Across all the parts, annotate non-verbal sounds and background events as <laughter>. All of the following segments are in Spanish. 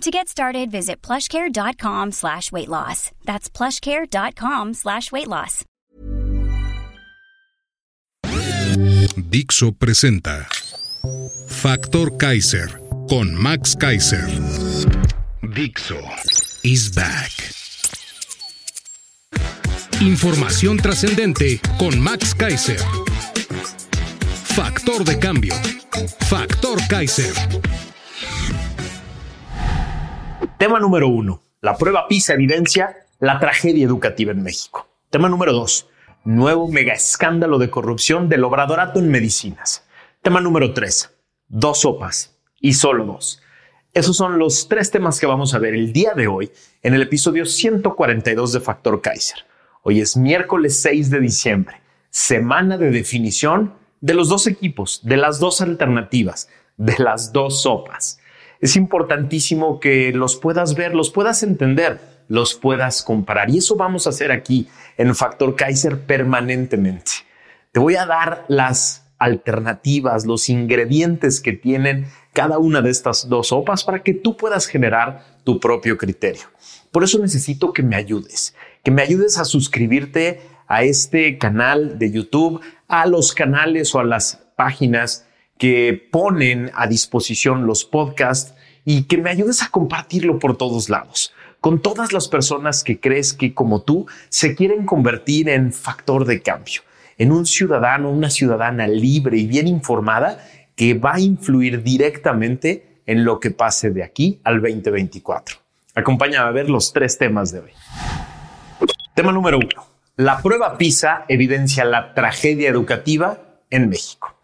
To get started, visit plushcare.com slash weight loss. That's plushcare.com slash weight loss. Dixo presenta Factor Kaiser con Max Kaiser. Dixo is back. Información trascendente con Max Kaiser. Factor de cambio. Factor Kaiser. Tema número uno. La prueba PISA evidencia la tragedia educativa en México. Tema número dos. Nuevo mega escándalo de corrupción del obradorato en medicinas. Tema número tres. Dos sopas y solo dos. Esos son los tres temas que vamos a ver el día de hoy en el episodio 142 de Factor Kaiser. Hoy es miércoles 6 de diciembre, semana de definición de los dos equipos, de las dos alternativas, de las dos sopas es importantísimo que los puedas ver, los puedas entender, los puedas comparar. Y eso vamos a hacer aquí en Factor Kaiser permanentemente. Te voy a dar las alternativas, los ingredientes que tienen cada una de estas dos sopas para que tú puedas generar tu propio criterio. Por eso necesito que me ayudes, que me ayudes a suscribirte a este canal de YouTube, a los canales o a las páginas que ponen a disposición los podcasts y que me ayudes a compartirlo por todos lados, con todas las personas que crees que como tú se quieren convertir en factor de cambio, en un ciudadano, una ciudadana libre y bien informada que va a influir directamente en lo que pase de aquí al 2024. Acompáñame a ver los tres temas de hoy. Tema número uno. La prueba PISA evidencia la tragedia educativa en México.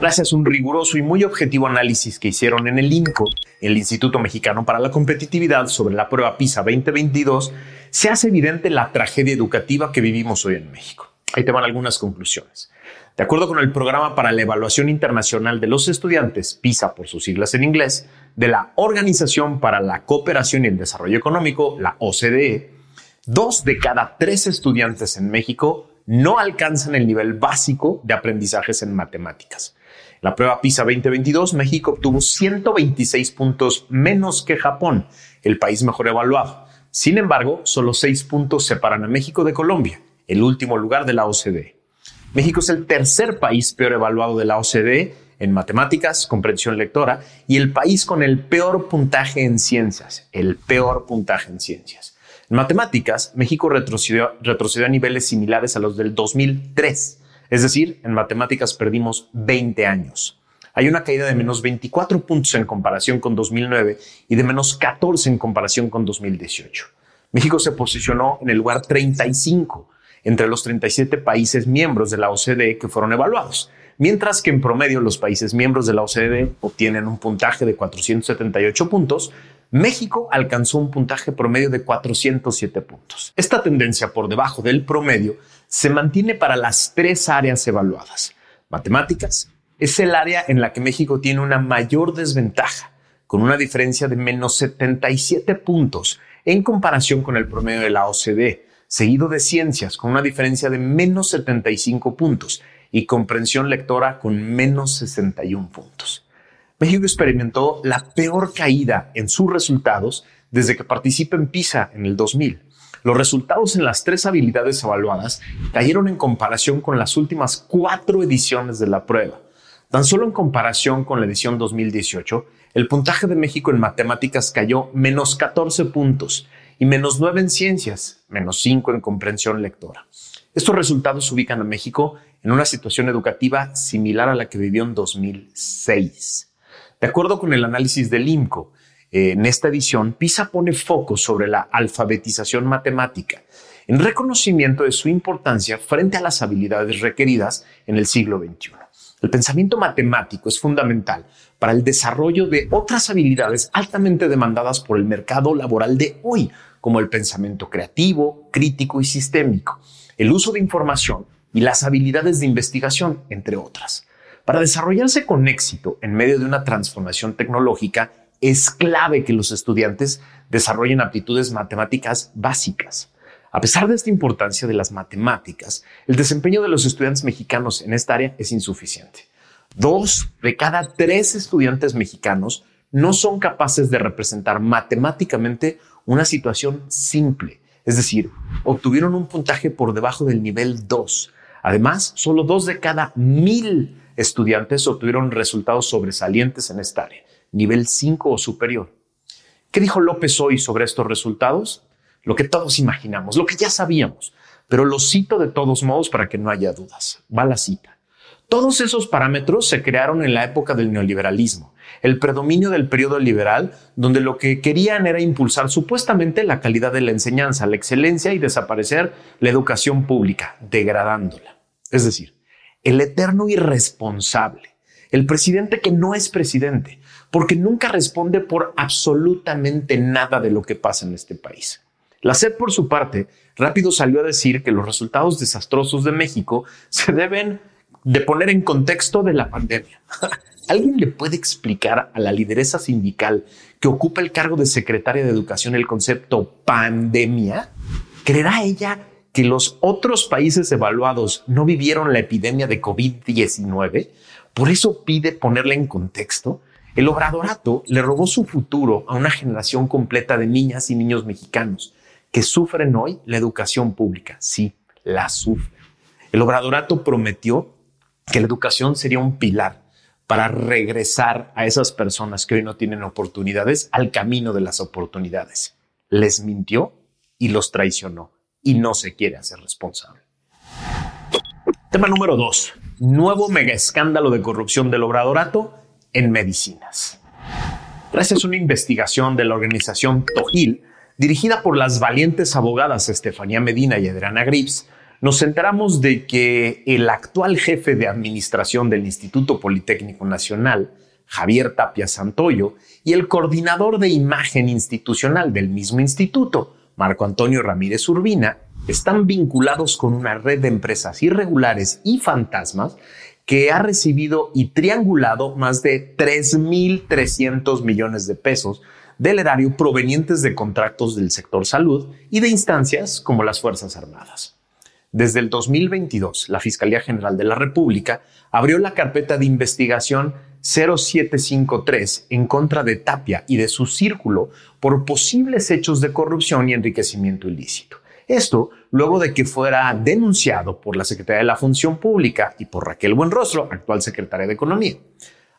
Gracias a un riguroso y muy objetivo análisis que hicieron en el INCO, el Instituto Mexicano para la Competitividad, sobre la prueba PISA 2022, se hace evidente la tragedia educativa que vivimos hoy en México. Ahí te van algunas conclusiones. De acuerdo con el Programa para la Evaluación Internacional de los Estudiantes, PISA por sus siglas en inglés, de la Organización para la Cooperación y el Desarrollo Económico, la OCDE, dos de cada tres estudiantes en México no alcanzan el nivel básico de aprendizajes en matemáticas. La prueba PISA 2022, México obtuvo 126 puntos menos que Japón, el país mejor evaluado. Sin embargo, solo 6 puntos separan a México de Colombia, el último lugar de la OCDE. México es el tercer país peor evaluado de la OCDE en matemáticas, comprensión lectora, y el país con el peor puntaje en ciencias, el peor puntaje en ciencias. En matemáticas, México retrocedió, retrocedió a niveles similares a los del 2003 es decir, en matemáticas perdimos 20 años. Hay una caída de menos 24 puntos en comparación con 2009 y de menos 14 en comparación con 2018. México se posicionó en el lugar 35 entre los 37 países miembros de la OCDE que fueron evaluados, mientras que en promedio los países miembros de la OCDE obtienen un puntaje de 478 puntos, México alcanzó un puntaje promedio de 407 puntos. Esta tendencia por debajo del promedio se mantiene para las tres áreas evaluadas. Matemáticas es el área en la que México tiene una mayor desventaja, con una diferencia de menos 77 puntos en comparación con el promedio de la OCDE, seguido de ciencias con una diferencia de menos 75 puntos y comprensión lectora con menos 61 puntos. México experimentó la peor caída en sus resultados desde que participa en PISA en el 2000. Los resultados en las tres habilidades evaluadas cayeron en comparación con las últimas cuatro ediciones de la prueba. Tan solo en comparación con la edición 2018, el puntaje de México en matemáticas cayó menos 14 puntos y menos 9 en ciencias, menos 5 en comprensión lectora. Estos resultados ubican a México en una situación educativa similar a la que vivió en 2006. De acuerdo con el análisis del IMCO, en esta edición, PISA pone foco sobre la alfabetización matemática, en reconocimiento de su importancia frente a las habilidades requeridas en el siglo XXI. El pensamiento matemático es fundamental para el desarrollo de otras habilidades altamente demandadas por el mercado laboral de hoy, como el pensamiento creativo, crítico y sistémico. el uso de información y las habilidades de investigación, entre otras. Para desarrollarse con éxito en medio de una transformación tecnológica, es clave que los estudiantes desarrollen aptitudes matemáticas básicas. A pesar de esta importancia de las matemáticas, el desempeño de los estudiantes mexicanos en esta área es insuficiente. Dos de cada tres estudiantes mexicanos no son capaces de representar matemáticamente una situación simple, es decir, obtuvieron un puntaje por debajo del nivel 2. Además, solo dos de cada mil estudiantes obtuvieron resultados sobresalientes en esta área, nivel 5 o superior. ¿Qué dijo López hoy sobre estos resultados? Lo que todos imaginamos, lo que ya sabíamos, pero lo cito de todos modos para que no haya dudas. Va la cita. Todos esos parámetros se crearon en la época del neoliberalismo, el predominio del periodo liberal, donde lo que querían era impulsar supuestamente la calidad de la enseñanza, la excelencia y desaparecer la educación pública, degradándola. Es decir, el eterno irresponsable, el presidente que no es presidente, porque nunca responde por absolutamente nada de lo que pasa en este país. La SED, por su parte, rápido salió a decir que los resultados desastrosos de México <laughs> se deben de poner en contexto de la pandemia. <laughs> ¿Alguien le puede explicar a la lideresa sindical que ocupa el cargo de secretaria de Educación el concepto pandemia? ¿Creerá ella que los otros países evaluados no vivieron la epidemia de COVID-19, por eso pide ponerla en contexto. El obradorato le robó su futuro a una generación completa de niñas y niños mexicanos que sufren hoy la educación pública. Sí, la sufren. El obradorato prometió que la educación sería un pilar para regresar a esas personas que hoy no tienen oportunidades al camino de las oportunidades. Les mintió y los traicionó y no se quiere hacer responsable. Tema número dos. Nuevo mega escándalo de corrupción del obradorato en medicinas. Gracias a una investigación de la organización Tojil, dirigida por las valientes abogadas Estefanía Medina y Adriana Grips, nos enteramos de que el actual jefe de administración del Instituto Politécnico Nacional, Javier Tapia Santoyo, y el coordinador de imagen institucional del mismo instituto, Marco Antonio Ramírez Urbina, están vinculados con una red de empresas irregulares y fantasmas que ha recibido y triangulado más de 3.300 millones de pesos del erario provenientes de contratos del sector salud y de instancias como las Fuerzas Armadas. Desde el 2022, la Fiscalía General de la República abrió la carpeta de investigación 0753 en contra de Tapia y de su círculo por posibles hechos de corrupción y enriquecimiento ilícito. Esto luego de que fuera denunciado por la Secretaría de la Función Pública y por Raquel Buenrostro, actual secretaria de Economía.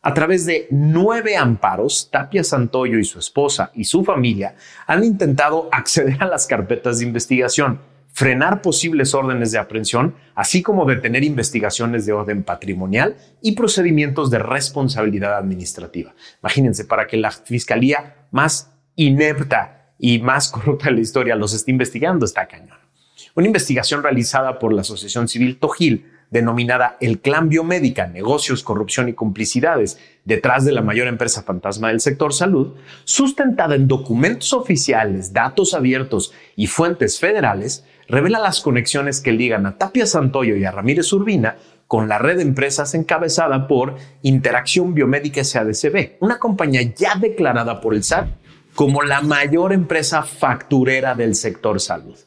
A través de nueve amparos, Tapia Santoyo y su esposa y su familia han intentado acceder a las carpetas de investigación, frenar posibles órdenes de aprehensión, así como detener investigaciones de orden patrimonial y procedimientos de responsabilidad administrativa. Imagínense, para que la fiscalía más inepta y más <laughs> corrupta de la historia los esté investigando, está cañón. Una investigación realizada por la Asociación Civil Tojil, denominada El Clan Biomédica, Negocios, Corrupción y Complicidades, detrás de la mayor empresa fantasma del sector salud, sustentada en documentos oficiales, datos abiertos y fuentes federales, revela las conexiones que ligan a Tapia Santoyo y a Ramírez Urbina con la red de empresas encabezada por Interacción Biomédica SADCB, una compañía ya declarada por el SAT como la mayor empresa facturera del sector salud.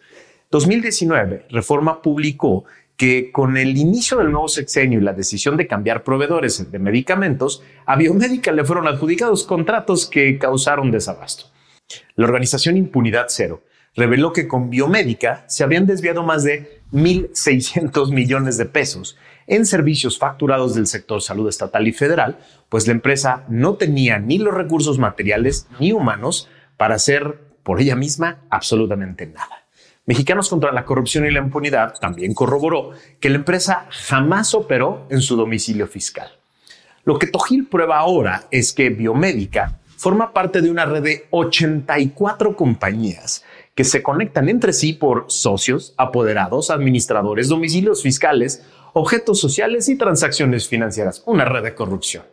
2019, Reforma publicó que con el inicio del nuevo sexenio y la decisión de cambiar proveedores de medicamentos, a Biomédica le fueron adjudicados contratos que causaron desabasto. La organización Impunidad Cero reveló que con Biomédica se habían desviado más de 1.600 millones de pesos en servicios facturados del sector salud estatal y federal, pues la empresa no tenía ni los recursos materiales ni humanos para hacer por ella misma absolutamente nada. Mexicanos contra la corrupción y la impunidad también corroboró que la empresa jamás operó en su domicilio fiscal. Lo que Tojil prueba ahora es que Biomédica forma parte de una red de 84 compañías que se conectan entre sí por socios, apoderados, administradores, domicilios fiscales, objetos sociales y transacciones financieras, una red de corrupción.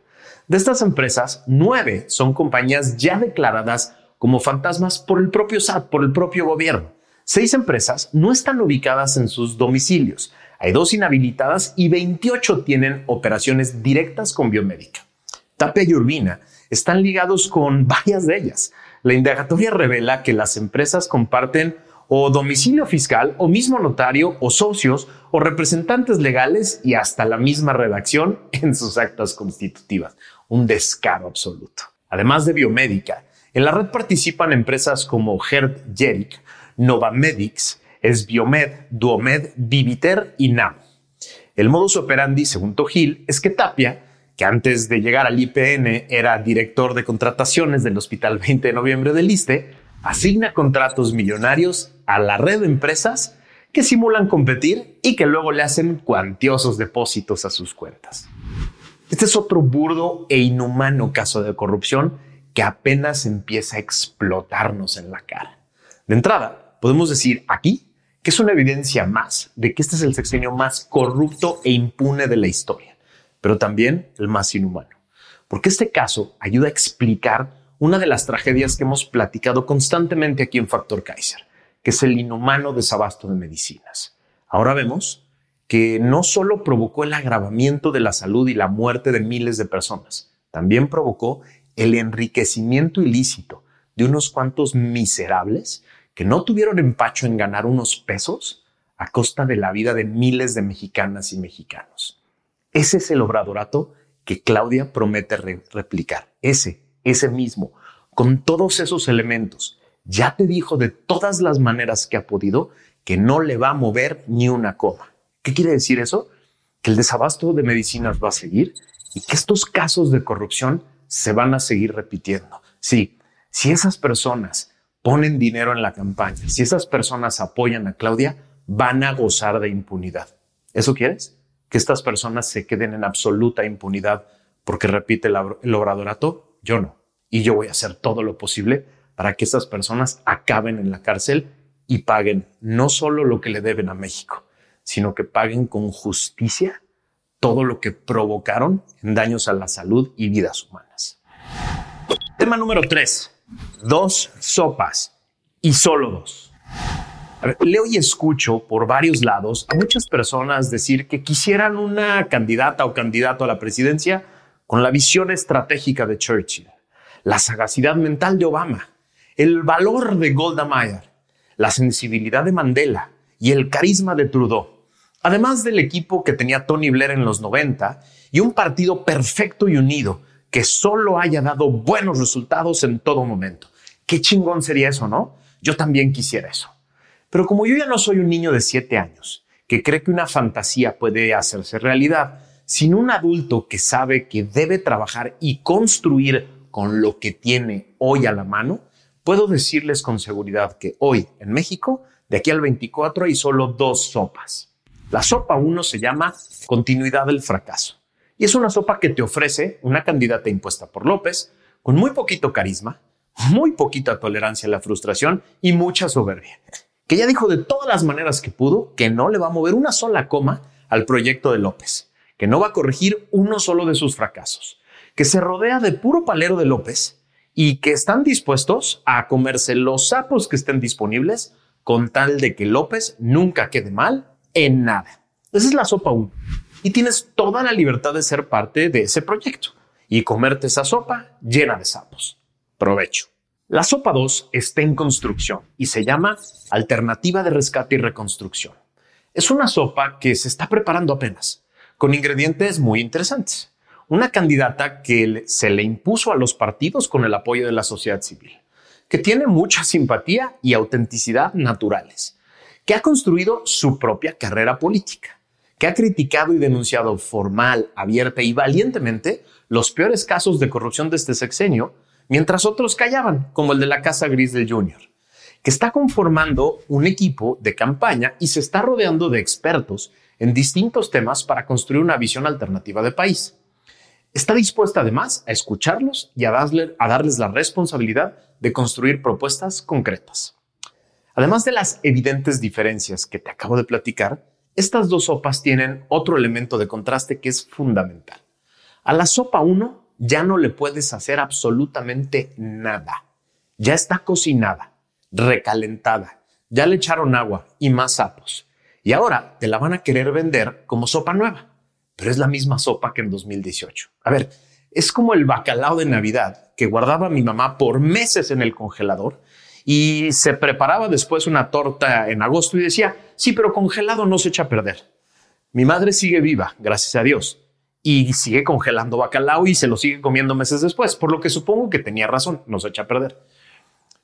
De estas empresas, nueve son compañías ya declaradas como fantasmas por el propio SAT, por el propio gobierno. Seis empresas no están ubicadas en sus domicilios. Hay dos inhabilitadas y 28 tienen operaciones directas con biomédica. Tapia y Urbina están ligados con varias de ellas. La indagatoria revela que las empresas comparten o domicilio fiscal o mismo notario o socios o representantes legales y hasta la misma redacción <laughs> en sus actas constitutivas. Un descaro absoluto. Además de biomédica, en la red participan empresas como Herd Jeric, Novamedics, Esbiomed, Duomed, Viviter y NAM. El modus operandi, según Togil, es que Tapia, que antes de llegar al IPN era director de contrataciones del Hospital 20 de Noviembre del ISTE, asigna contratos millonarios a la red de empresas que simulan competir y que luego le hacen cuantiosos depósitos a sus cuentas. Este es otro burdo e inhumano caso de corrupción que apenas empieza a explotarnos en la cara. De entrada, podemos decir aquí que es una evidencia más de que este es el sexenio más corrupto e impune de la historia, pero también el más inhumano, porque este caso ayuda a explicar una de las tragedias que hemos platicado constantemente aquí en Factor Kaiser, que es el inhumano desabasto de medicinas. Ahora vemos que no solo provocó el agravamiento de la salud y la muerte de miles de personas, también provocó el enriquecimiento ilícito de unos cuantos miserables que no tuvieron empacho en ganar unos pesos a costa de la vida de miles de mexicanas y mexicanos. Ese es el obradorato que Claudia promete replicar. Ese ese mismo, con todos esos elementos, ya te dijo de todas las maneras que ha podido que no le va a mover ni una coma. ¿Qué quiere decir eso? Que el desabasto de medicinas va a seguir y que estos casos de corrupción se van a seguir repitiendo. Sí, si esas personas ponen dinero en la campaña, si esas personas apoyan a Claudia, van a gozar de impunidad. ¿Eso quieres? Que estas personas se queden en absoluta impunidad porque repite el obradorato yo no. Y yo voy a hacer todo lo posible para que esas personas acaben en la cárcel y paguen no solo lo que le deben a México, sino que paguen con justicia todo lo que provocaron en daños a la salud y vidas humanas. Tema número tres. Dos sopas y solo dos. Leo y escucho por varios lados a muchas personas decir que quisieran una candidata o candidato a la presidencia con la visión estratégica de Churchill, la sagacidad mental de Obama, el valor de Golda Meir, la sensibilidad de Mandela y el carisma de Trudeau, además del equipo que tenía Tony Blair en los 90 y un partido perfecto y unido que solo haya dado buenos resultados en todo momento. Qué chingón sería eso, ¿no? Yo también quisiera eso. Pero como yo ya no soy un niño de siete años que cree que una fantasía puede hacerse realidad, sin un adulto que sabe que debe trabajar y construir con lo que tiene hoy a la mano, puedo decirles con seguridad que hoy en México, de aquí al 24, hay solo dos sopas. La sopa 1 se llama continuidad del fracaso. Y es una sopa que te ofrece una candidata impuesta por López, con muy poquito carisma, muy poquita tolerancia a la frustración y mucha soberbia, que ya dijo de todas las maneras que pudo que no le va a mover una sola coma al proyecto de López que no va a corregir uno solo de sus fracasos, que se rodea de puro palero de López y que están dispuestos a comerse los sapos que estén disponibles con tal de que López nunca quede mal en nada. Esa es la sopa 1. Y tienes toda la libertad de ser parte de ese proyecto y comerte esa sopa llena de sapos. Provecho. La sopa 2 está en construcción y se llama Alternativa de Rescate y Reconstrucción. Es una sopa que se está preparando apenas con ingredientes muy interesantes. Una candidata que se le impuso a los partidos con el apoyo de la sociedad civil, que tiene mucha simpatía y autenticidad naturales, que ha construido su propia carrera política, que ha criticado y denunciado formal, abierta y valientemente los peores casos de corrupción de este sexenio, mientras otros callaban, como el de la Casa Gris del Junior, que está conformando un equipo de campaña y se está rodeando de expertos en distintos temas para construir una visión alternativa de país. Está dispuesta además a escucharlos y a, darles la responsabilidad de construir propuestas concretas. Además de las evidentes diferencias que te acabo de platicar, estas dos sopas tienen otro elemento de contraste que es fundamental. A la sopa 1 ya no le puedes hacer absolutamente nada. Ya está cocinada, recalentada, ya le echaron agua y más sapos. Y ahora te la van a querer vender como sopa nueva, pero es la misma sopa que en 2018. A ver, es como el bacalao de Navidad que guardaba mi mamá por meses en el congelador y se preparaba después una torta en agosto y decía, sí, pero congelado no se echa a perder. Mi madre sigue viva, gracias a Dios, y sigue congelando bacalao y se lo sigue comiendo meses después, por lo que supongo que tenía razón, no se echa a perder.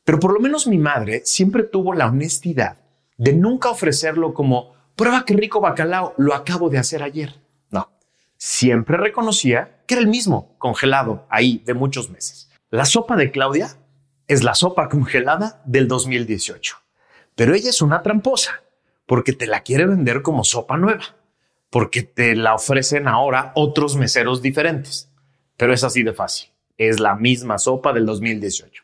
Pero por lo menos mi madre siempre tuvo la honestidad de nunca ofrecerlo como, prueba qué rico bacalao, lo acabo de hacer ayer. No, siempre reconocía que era el mismo, congelado, ahí, de muchos meses. La sopa de Claudia es la sopa congelada del 2018. Pero ella es una tramposa porque te la quiere vender como sopa nueva, porque te la ofrecen ahora otros meseros diferentes. Pero es así de fácil. Es la misma sopa del 2018.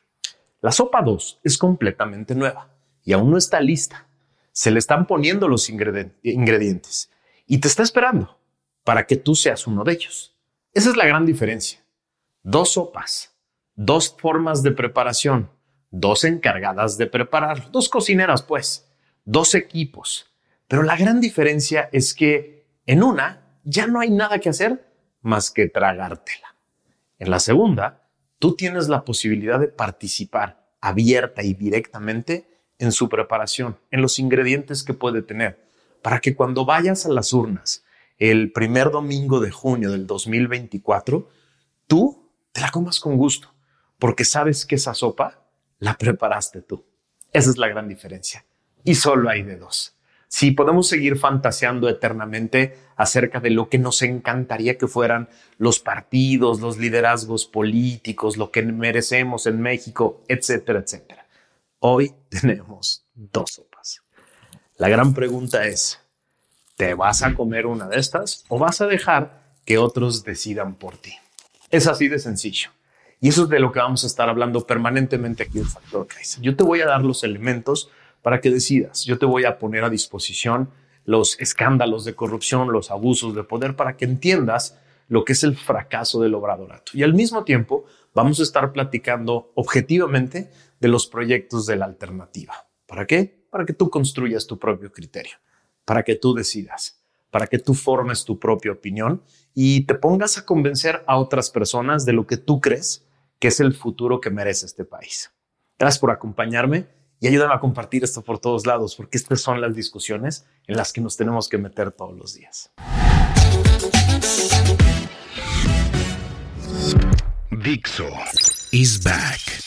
La sopa 2 es completamente nueva y aún no está lista. Se le están poniendo los ingredientes y te está esperando para que tú seas uno de ellos. Esa es la gran diferencia. Dos sopas dos formas de preparación, dos encargadas de preparar, dos cocineras pues, dos equipos. Pero la gran diferencia es que en una ya no hay nada que hacer más que tragártela. En la segunda, tú tienes la posibilidad de participar abierta y directamente en su preparación, en los ingredientes que puede tener, para que cuando vayas a las urnas el primer domingo de junio del 2024, tú te la comas con gusto porque sabes que esa sopa la preparaste tú. Esa es la gran diferencia. Y solo hay de dos. Si podemos seguir fantaseando eternamente acerca de lo que nos encantaría que fueran los partidos, los liderazgos políticos, lo que merecemos en México, etcétera, etcétera. Hoy <laughs> tenemos dos sopas. La gran pregunta es, ¿te vas a comer una de estas o vas a dejar que otros decidan por ti? Es así de sencillo. Y eso es de lo que vamos a estar hablando permanentemente aquí en Factor Kaiser. Yo te voy a dar los elementos para que decidas. Yo te voy a poner a disposición los escándalos de corrupción, los abusos de poder, para que entiendas lo que es el fracaso del obradorato. Y al mismo tiempo vamos a estar platicando objetivamente de los proyectos de la alternativa. ¿Para qué? Para que tú construyas tu propio criterio, para que tú decidas, para que tú formes tu propia opinión y te pongas a convencer a otras personas de lo que tú crees que es el futuro que merece este país. Gracias por acompañarme y ayúdame a compartir esto por todos lados, porque estas son las discusiones en las que nos tenemos que meter todos los días. Dixo is back.